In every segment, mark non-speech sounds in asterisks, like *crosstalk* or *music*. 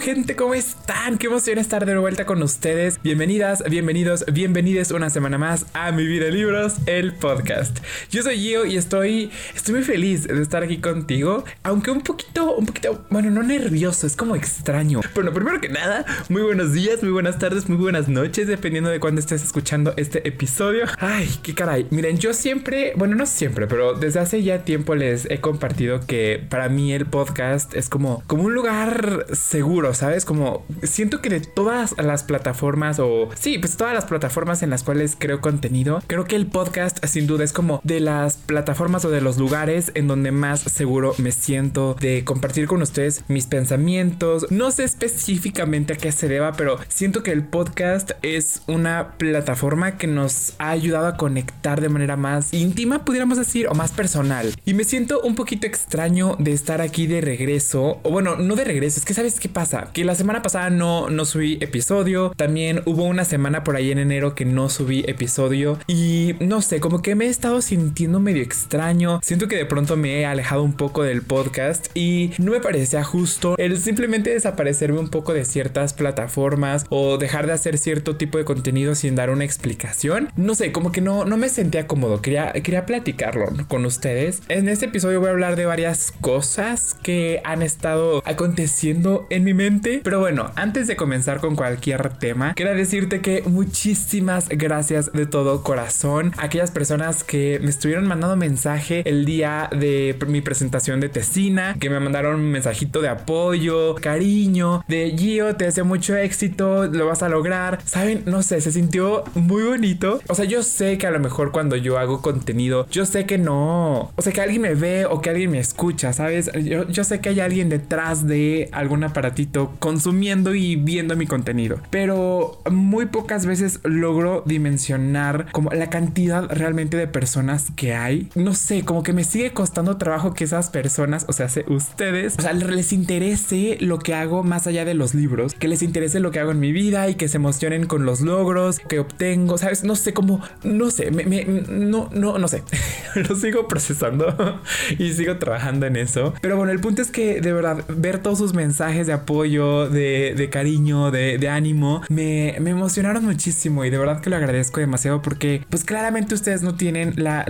Gente, ¿cómo están? Qué emoción estar de vuelta con ustedes. Bienvenidas, bienvenidos, bienvenides una semana más a Mi Vida Libros, el podcast. Yo soy Gio y estoy, estoy muy feliz de estar aquí contigo, aunque un poquito, un poquito, bueno, no nervioso, es como extraño. Bueno, primero que nada, muy buenos días, muy buenas tardes, muy buenas noches, dependiendo de cuándo estés escuchando este episodio. Ay, qué caray. Miren, yo siempre, bueno, no siempre, pero desde hace ya tiempo les he compartido que para mí el podcast es como, como un lugar seguro, ¿sabes? Como siento que de todas las plataformas o sí, pues todas las plataformas en las cuales creo contenido, creo que el podcast sin duda es como de las plataformas o de los lugares en donde más seguro me siento de compartir con ustedes mis pensamientos. No sé específicamente a qué se deba, pero siento que el podcast es una plataforma que nos ha ayudado a conectar de manera más íntima, pudiéramos decir, o más personal. Y me siento un poquito extraño de estar aquí de regreso, o bueno, no de regreso, es que sabes qué pasa, que la semana pasada no, no subí episodio, también hubo una semana por ahí en enero que no subí episodio y no sé, como que me he estado sintiendo medio extraño, siento que de pronto me he alejado un poco del podcast y no me parecía justo el simplemente desaparecerme un poco de ciertas plataformas o dejar de hacer cierto tipo de contenido sin dar una explicación, no sé, como que no, no me sentía cómodo, quería, quería platicarlo con ustedes. En este episodio voy a hablar de varias cosas que han estado aconteciendo en mi mente. Pero bueno, antes de comenzar con cualquier tema, quiero decirte que muchísimas gracias de todo corazón a aquellas personas que me estuvieron mandando mensaje el día de mi presentación de Tesina, que me mandaron un mensajito de apoyo, cariño, de Gio, te deseo mucho éxito, lo vas a lograr. Saben, no sé, se sintió muy bonito. O sea, yo sé que a lo mejor cuando yo hago contenido, yo sé que no, o sea, que alguien me ve o que alguien me escucha, ¿sabes? Yo, yo sé que hay alguien detrás de algún aparatito consumiendo y viendo mi contenido. Pero muy pocas veces logro dimensionar como la cantidad realmente de personas que hay. No sé, como que me sigue costando trabajo que esas personas, o sea, ustedes, o sea, les interese lo que hago más allá de los libros, que les interese lo que hago en mi vida y que se emocionen con los logros que obtengo, ¿sabes? No sé cómo, no sé, me, no, no, no sé. *laughs* lo sigo procesando *laughs* y sigo trabajando en eso. Pero bueno, el punto es que de verdad ver todos sus mensajes de apoyo, de, cariño, de, ánimo, me, emocionaron muchísimo y de verdad que lo agradezco demasiado porque pues claramente ustedes no tienen la,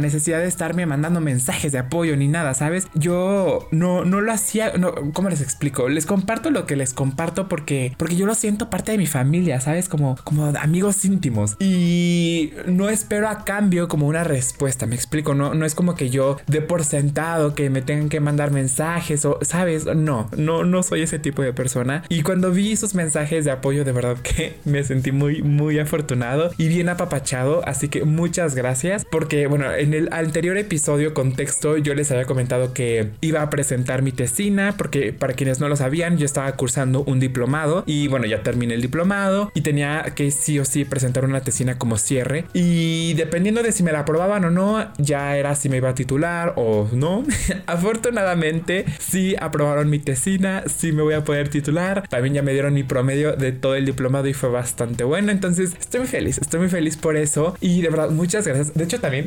necesidad de estarme mandando mensajes de apoyo ni nada, ¿sabes? Yo no, no lo hacía, no, ¿cómo les explico? Les comparto lo que les comparto porque, porque yo lo siento parte de mi familia, ¿sabes? Como, como amigos íntimos y no espero a cambio como una respuesta, me explico, no, no es como que yo dé por sentado que me tengan que mandar mensajes o, ¿sabes? No, no no, soy ese tipo de persona. Y cuando vi sus mensajes de apoyo, de verdad que *laughs* me sentí muy, muy afortunado y bien apapachado. Así que muchas gracias. Porque, bueno, en el anterior episodio, contexto, yo les había comentado que iba a presentar mi tesina. Porque para quienes no lo sabían, yo estaba cursando un diplomado. Y bueno, ya terminé el diplomado y tenía que sí o sí presentar una tesina como cierre. Y dependiendo de si me la aprobaban o no, ya era si me iba a titular o no. *laughs* Afortunadamente, sí aprobaron mi tesina si me voy a poder titular. También ya me dieron mi promedio de todo el diplomado y fue bastante bueno. Entonces estoy muy feliz, estoy muy feliz por eso. Y de verdad, muchas gracias. De hecho, también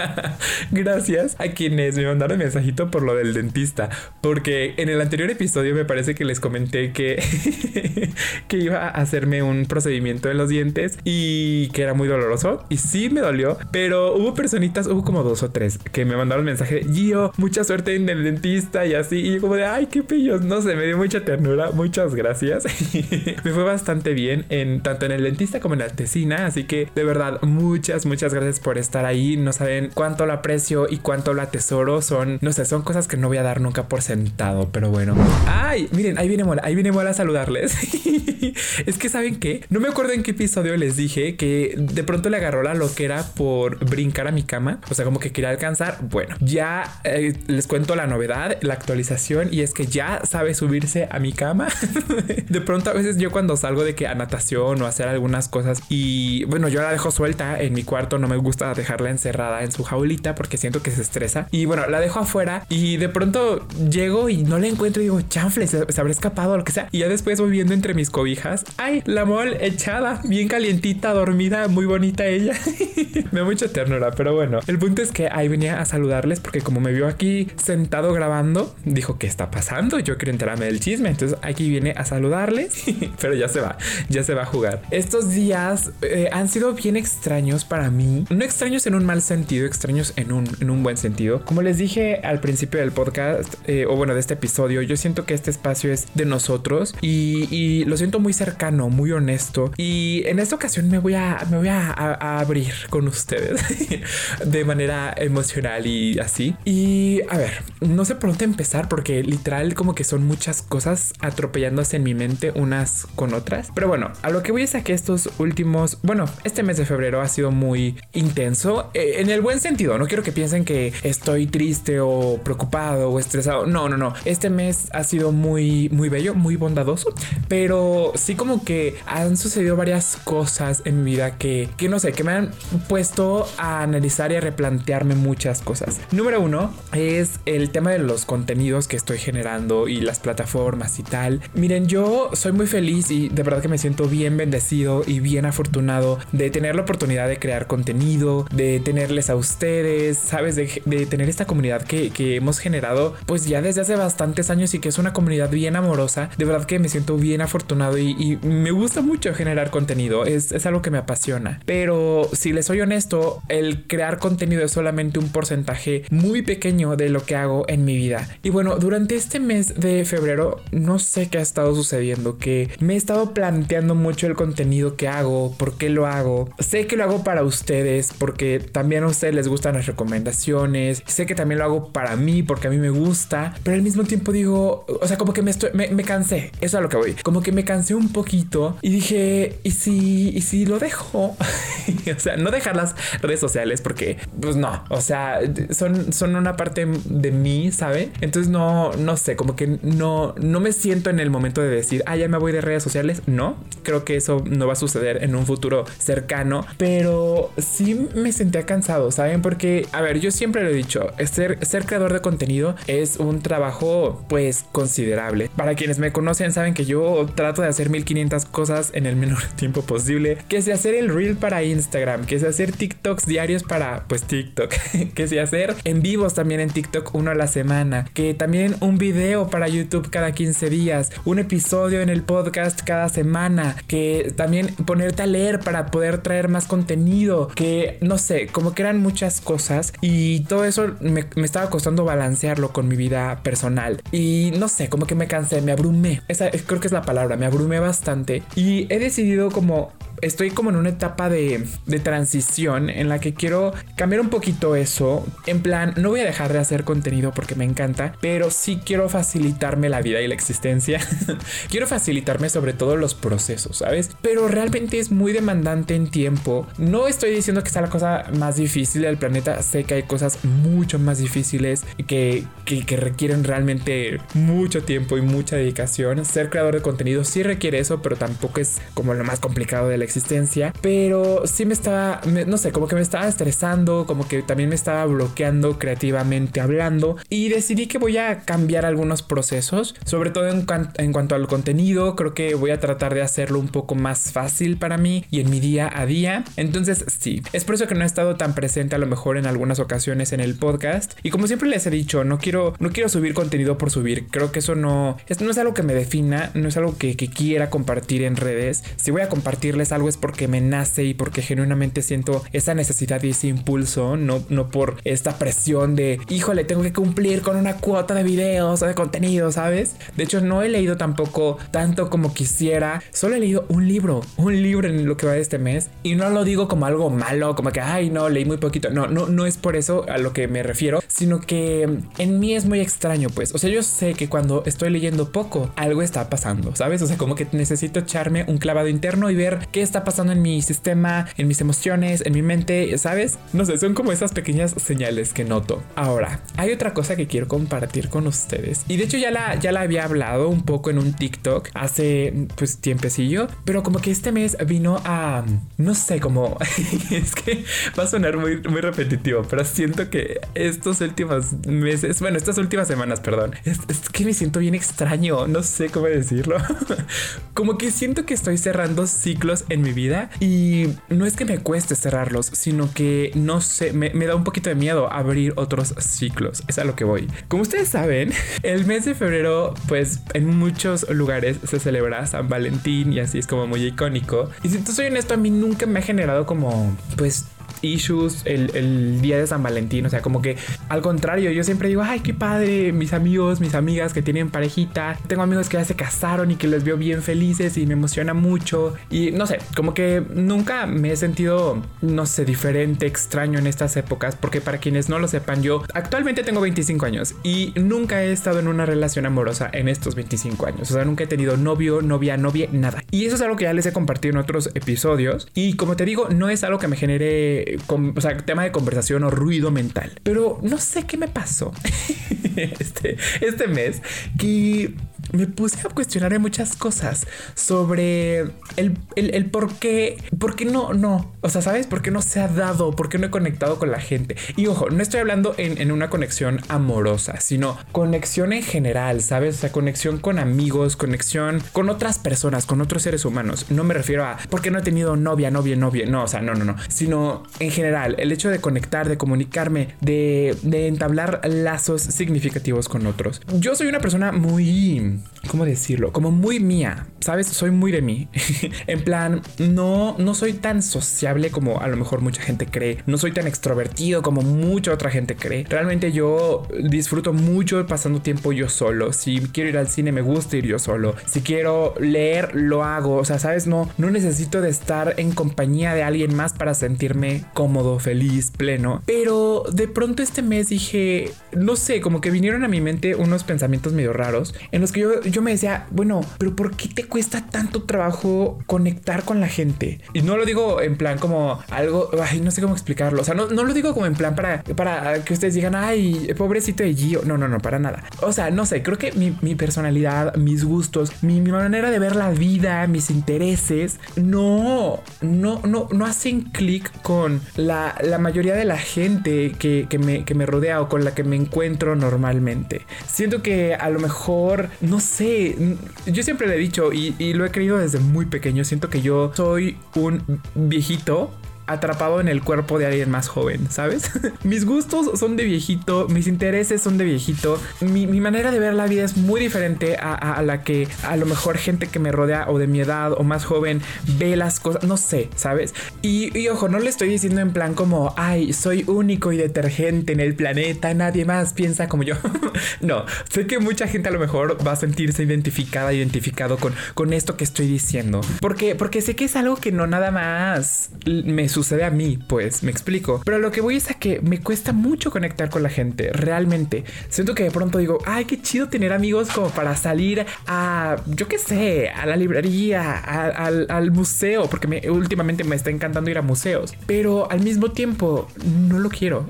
*laughs* gracias a quienes me mandaron mensajito por lo del dentista. Porque en el anterior episodio me parece que les comenté que, *laughs* que iba a hacerme un procedimiento en los dientes y que era muy doloroso. Y sí me dolió, pero hubo personitas, hubo como dos o tres que me mandaron mensaje, Gio, mucha suerte en el dentista y así. Y yo como de, ay, qué no sé, me dio mucha ternura. Muchas gracias. *laughs* me fue bastante bien en tanto en el dentista como en la tesina. Así que de verdad, muchas, muchas gracias por estar ahí. No saben cuánto lo aprecio y cuánto lo atesoro. Son, no sé, son cosas que no voy a dar nunca por sentado. Pero bueno. Ay, miren, ahí viene Mola, ahí viene Mola a saludarles. *laughs* es que saben que no me acuerdo en qué episodio les dije que de pronto le agarró la loquera por brincar a mi cama. O sea, como que quería alcanzar. Bueno, ya eh, les cuento la novedad, la actualización y es que ya sabe subirse a mi cama. *laughs* de pronto a veces yo cuando salgo de que a natación o hacer algunas cosas y bueno, yo la dejo suelta en mi cuarto, no me gusta dejarla encerrada en su jaulita porque siento que se estresa. Y bueno, la dejo afuera y de pronto llego y no la encuentro y digo, chanfle, se, habrá escapado o lo que sea. Y ya después voy viendo entre mis cobijas, ay, la mol echada, bien calientita, dormida, muy bonita ella. *laughs* me da mucha ternura, pero bueno, el punto es que ahí venía a saludarles porque como me vio aquí sentado grabando, dijo, ¿qué está pasando? Yo quiero enterarme del chisme. Entonces aquí viene a saludarles, *laughs* pero ya se va, ya se va a jugar. Estos días eh, han sido bien extraños para mí. No extraños en un mal sentido, extraños en un, en un buen sentido. Como les dije al principio del podcast, eh, o bueno, de este episodio, yo siento que este espacio es de nosotros y, y, lo siento muy cercano, muy honesto. Y en esta ocasión me voy a, me voy a, a abrir con ustedes *laughs* de manera emocional y así. Y a ver, no sé por dónde empezar porque literal como que son muchas cosas atropellándose en mi mente unas con otras. Pero bueno, a lo que voy es a que estos últimos, bueno, este mes de febrero ha sido muy intenso eh, en el buen sentido. No quiero que piensen que estoy triste o preocupado o estresado. No, no, no. Este mes ha sido muy, muy bello, muy bondadoso, pero sí como que han sucedido varias cosas en mi vida que, que no sé, que me han puesto a analizar y a replantearme muchas cosas. Número uno es el tema de los contenidos que estoy generando y las plataformas y tal. Miren, yo soy muy feliz y de verdad que me siento bien bendecido y bien afortunado de tener la oportunidad de crear contenido, de tenerles a ustedes, sabes, de, tener esta comunidad que, hemos generado pues ya desde hace bastantes años y que es una comunidad bien amorosa. De verdad que me siento bien afortunado y, me gusta mucho generar contenido, es, es algo que me apasiona. Pero si les soy honesto, el crear contenido es solamente un porcentaje muy pequeño de lo que hago en mi vida. Y bueno, durante este mes de febrero no sé qué ha estado sucediendo, que me he estado planteando mucho el contenido que hago, por qué lo hago. Sé que lo hago para ustedes porque también a ustedes les gustan las recomendaciones. Sé que también lo hago para mí porque a mí me gusta, pero al mismo tiempo digo, o sea, como que me estoy me, cansé. Eso es a lo que voy. Como que me cansé un poquito y dije, ¿y si y si lo dejo? *laughs* o sea, no dejar las redes sociales porque pues no, o sea, son son una parte de mí, ¿sabe? Entonces no, no sé, como que no, no me siento en el momento de decir, ah, ya me voy de redes sociales. No, creo que eso no va a suceder en un futuro cercano, pero sí me sentía cansado, ¿saben? Porque, a ver, yo siempre lo he dicho, ser, ser creador de contenido es un trabajo pues considerable. Para quienes me conocen saben que yo trato de hacer 1500 cosas en el menor *laughs* tiempo posible, que sea hacer el reel para Instagram, que sea hacer TikToks diarios para pues TikTok, *laughs* que sea hacer en vivos también en TikTok uno a la semana, que también un video para YouTube 15 días, un episodio en el podcast cada semana, que también ponerte a leer para poder traer más contenido, que no sé, como que eran muchas cosas y todo eso me, estaba costando balancearlo con mi vida personal. Y no sé, como que me cansé, me abrumé, esa creo que es la palabra, me abrumé bastante y he decidido como estoy como en una etapa de, transición en la que quiero cambiar un poquito eso. En plan, no voy a dejar de hacer contenido porque me encanta, pero sí quiero facilitarme la vida y la existencia. *laughs* quiero facilitarme sobre todo los procesos, ¿sabes? Pero realmente es muy demandante en tiempo. No estoy diciendo que sea la cosa más difícil del planeta. Sé que hay cosas mucho más difíciles que, que, que requieren realmente mucho tiempo y mucha dedicación. Ser creador de contenido sí requiere eso, pero tampoco es como lo más complicado de la existencia, pero sí me estaba, no sé, como que me estaba estresando, como que también me estaba bloqueando creativamente hablando y decidí que voy a cambiar algunos procesos, sobre todo en, cuanto al contenido, creo que voy a tratar de hacerlo un poco más fácil para mí y en mi día a día. Entonces, sí, es por eso que no he estado tan presente a lo mejor en algunas ocasiones en el podcast y como siempre les he dicho, no quiero no quiero subir contenido por subir. Creo que eso no esto no es algo que me defina, no es algo que quiera compartir en redes. Si voy a compartirles algo es porque me nace y porque genuinamente siento esa necesidad y ese impulso, no, no por esta presión de, híjole, tengo que cumplir con una cuota de videos o de contenido, ¿sabes? De hecho, no he leído tampoco tanto como quisiera, solo he leído un libro, un libro en lo que va de este mes y no lo digo como algo malo, como que, ay, no, leí muy poquito, no, no, no es por eso a lo que me refiero, sino que en mí es muy extraño, pues, o sea, yo sé que cuando estoy leyendo poco, algo está pasando, ¿sabes? O sea, como que necesito echarme un clavado interno y ver qué está pasando en mi sistema, en mis emociones, en mi mente, ¿sabes? No sé, son como esas pequeñas señales que noto. Ahora, hay otra cosa que quiero compartir con ustedes. Y de hecho ya la, ya la había hablado un poco en un TikTok hace pues tiempecillo, pero como que este mes vino a, no sé, como, *laughs* es que va a sonar muy, repetitivo, pero siento que estos últimos meses, bueno, estas últimas semanas, perdón, es, es que me siento bien extraño, no sé cómo decirlo. *laughs* como que siento que estoy cerrando ciclos en mi vida y no es que me cueste cerrarlos, sino que no sé, me, me da un poquito de miedo abrir otros ciclos. Es a lo que voy. Como ustedes saben, *laughs* el mes de febrero, pues en muchos lugares se celebra San Valentín y así es como muy icónico. Y si te soy honesto, a mí nunca me ha generado como, pues issues el, día de San Valentín. O sea, como que al contrario, yo siempre digo, ay, qué padre, mis amigos, mis amigas que tienen parejita. Tengo amigos que ya se casaron y que les veo bien felices y me emociona mucho. Y no sé, como que nunca me he sentido, no sé, diferente, extraño en estas épocas. Porque para quienes no lo sepan, yo actualmente tengo 25 años y nunca he estado en una relación amorosa en estos 25 años. O sea, nunca he tenido novio, novia, novia, nada. Y eso es algo que ya les he compartido en otros episodios. Y como te digo, no es algo que me genere o sea, tema de conversación o ruido mental. Pero no sé qué me pasó *laughs* este, este mes que me puse a cuestionar muchas cosas sobre el, el, por qué, por qué no, no, o sea, ¿sabes? ¿Por qué no se ha dado? ¿Por qué no he conectado con la gente? Y ojo, no estoy hablando en, en una conexión amorosa, sino conexión en general, ¿sabes? O sea, conexión con amigos, conexión con otras personas, con otros seres humanos. No me refiero a por qué no he tenido novia, novia, novia, no, o sea, no, no, no, sino en general, el hecho de conectar, de comunicarme, de, de entablar lazos significativos con otros. Yo soy una persona muy soon. ¿Cómo decirlo? Como muy mía, ¿sabes? Soy muy de mí. *laughs* en plan, no, no soy tan sociable como a lo mejor mucha gente cree. No soy tan extrovertido como mucha otra gente cree. Realmente yo disfruto mucho pasando tiempo yo solo. Si quiero ir al cine, me gusta ir yo solo. Si quiero leer, lo hago. O sea, ¿sabes? No, no necesito de estar en compañía de alguien más para sentirme cómodo, feliz, pleno. Pero de pronto este mes dije, no sé, como que vinieron a mi mente unos pensamientos medio raros en los que yo yo me decía, bueno, pero ¿por qué te cuesta tanto trabajo conectar con la gente? Y no lo digo en plan como algo, ay, no sé cómo explicarlo. O sea, no, no lo digo como en plan para, para que ustedes digan, ay, pobrecito de Gio. No, no, no, para nada. O sea, no sé, creo que mi, personalidad, mis gustos, mi, manera de ver la vida, mis intereses, no, no, no, no hacen clic con la, la, mayoría de la gente que, que, me, que me rodea o con la que me encuentro normalmente. Siento que a lo mejor, no sé, yo siempre le he dicho y, y, lo he creído desde muy pequeño, siento que yo soy un viejito atrapado en el cuerpo de alguien más joven, ¿sabes? *laughs* mis gustos son de viejito, mis intereses son de viejito, mi, manera de ver la vida es muy diferente a, la que a lo mejor gente que me rodea o de mi edad o más joven ve las cosas, no sé, ¿sabes? Y, y ojo, no le estoy diciendo en plan como, ay, soy único y detergente en el planeta, nadie más piensa como yo. *laughs* no, sé que mucha gente a lo mejor va a sentirse identificada, identificado con, con esto que estoy diciendo. Porque, porque sé que es algo que no nada más me sucede sucede a mí, pues me explico. Pero lo que voy es a que me cuesta mucho conectar con la gente, realmente. Siento que de pronto digo, ay, qué chido tener amigos como para salir a, yo qué sé, a la librería, al, museo, porque me, últimamente me está encantando ir a museos. Pero al mismo tiempo, no lo quiero.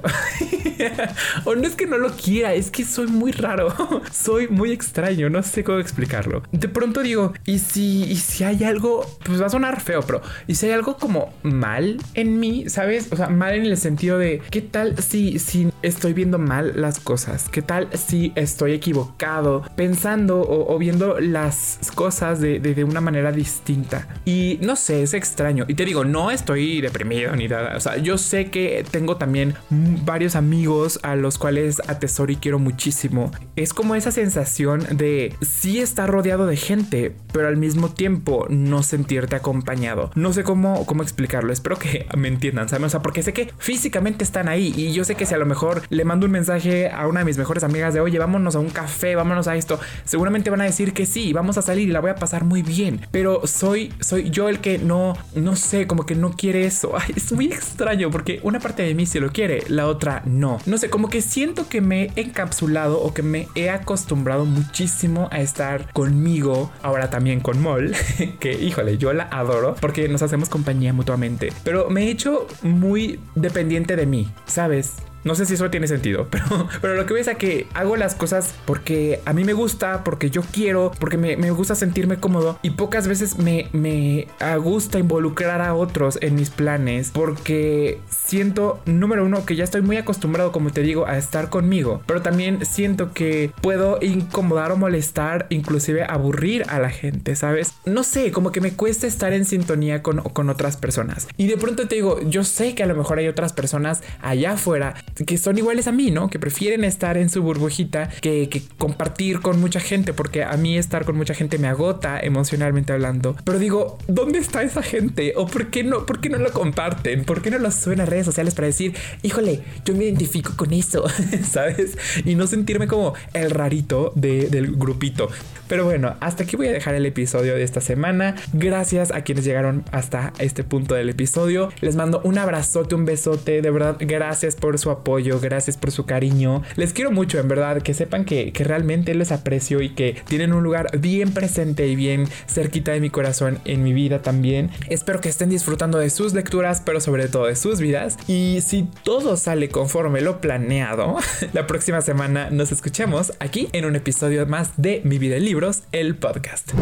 *laughs* o no es que no lo quiera, es que soy muy raro. *laughs* soy muy extraño, no sé cómo explicarlo. De pronto digo, ¿y si, y si hay algo, pues va a sonar feo, pero ¿y si hay algo como mal en mí, ¿sabes? O sea, mal en el sentido de, ¿qué tal si, si estoy viendo mal las cosas? ¿Qué tal si estoy equivocado pensando o, viendo las cosas de, de, una manera distinta? Y no sé, es extraño. Y te digo, no estoy deprimido ni nada. O sea, yo sé que tengo también varios amigos a los cuales atesoro y quiero muchísimo. Es como esa sensación de sí estar rodeado de gente, pero al mismo tiempo no sentirte acompañado. No sé cómo, cómo explicarlo. Espero que me entiendan, ¿sabes? O sea, porque sé que físicamente están ahí y yo sé que si a lo mejor le mando un mensaje a una de mis mejores amigas de, oye, vámonos a un café, vámonos a esto, seguramente van a decir que sí, vamos a salir y la voy a pasar muy bien, pero soy, soy yo el que no, no sé, como que no quiere eso. *laughs* es muy extraño porque una parte de mí sí lo quiere, la otra no. No sé, como que siento que me he encapsulado o que me he acostumbrado muchísimo a estar conmigo, ahora también con Mol, *laughs* que híjole, yo la adoro porque nos hacemos compañía mutuamente, pero me he hecho muy dependiente de mí, ¿sabes? No sé si eso tiene sentido, pero, *laughs* pero lo que ves es que hago las cosas porque a mí me gusta, porque yo quiero, porque me, me gusta sentirme cómodo y pocas veces me, me gusta involucrar a otros en mis planes porque siento, número uno, que ya estoy muy acostumbrado, como te digo, a estar conmigo, pero también siento que puedo incomodar o molestar, inclusive aburrir a la gente, ¿sabes? No sé, como que me cuesta estar en sintonía con, con otras personas. Y de pronto te digo, yo sé que a lo mejor hay otras personas allá afuera que son iguales a mí, ¿no? Que prefieren estar en su burbujita que, que compartir con mucha gente, porque a mí estar con mucha gente me agota emocionalmente hablando. Pero digo, ¿dónde está esa gente? ¿O por qué no, por qué no lo comparten? ¿Por qué no lo suben a redes sociales para decir, híjole, yo me identifico con eso, *laughs* ¿sabes? Y no sentirme como el rarito del grupito. Pero bueno, hasta aquí voy a dejar el episodio de esta semana. Gracias a quienes llegaron hasta este punto del episodio. Les mando un abrazote, un besote. De verdad, gracias por su apoyo, gracias por su cariño. Les quiero mucho, en verdad, que sepan que, que realmente les aprecio y que tienen un lugar bien presente y bien cerquita de mi corazón en mi vida también. Espero que estén disfrutando de sus lecturas, pero sobre todo de sus vidas. Y si todo sale conforme lo planeado, *laughs* la próxima semana nos escuchemos aquí en un episodio más de Mi vida en el podcast.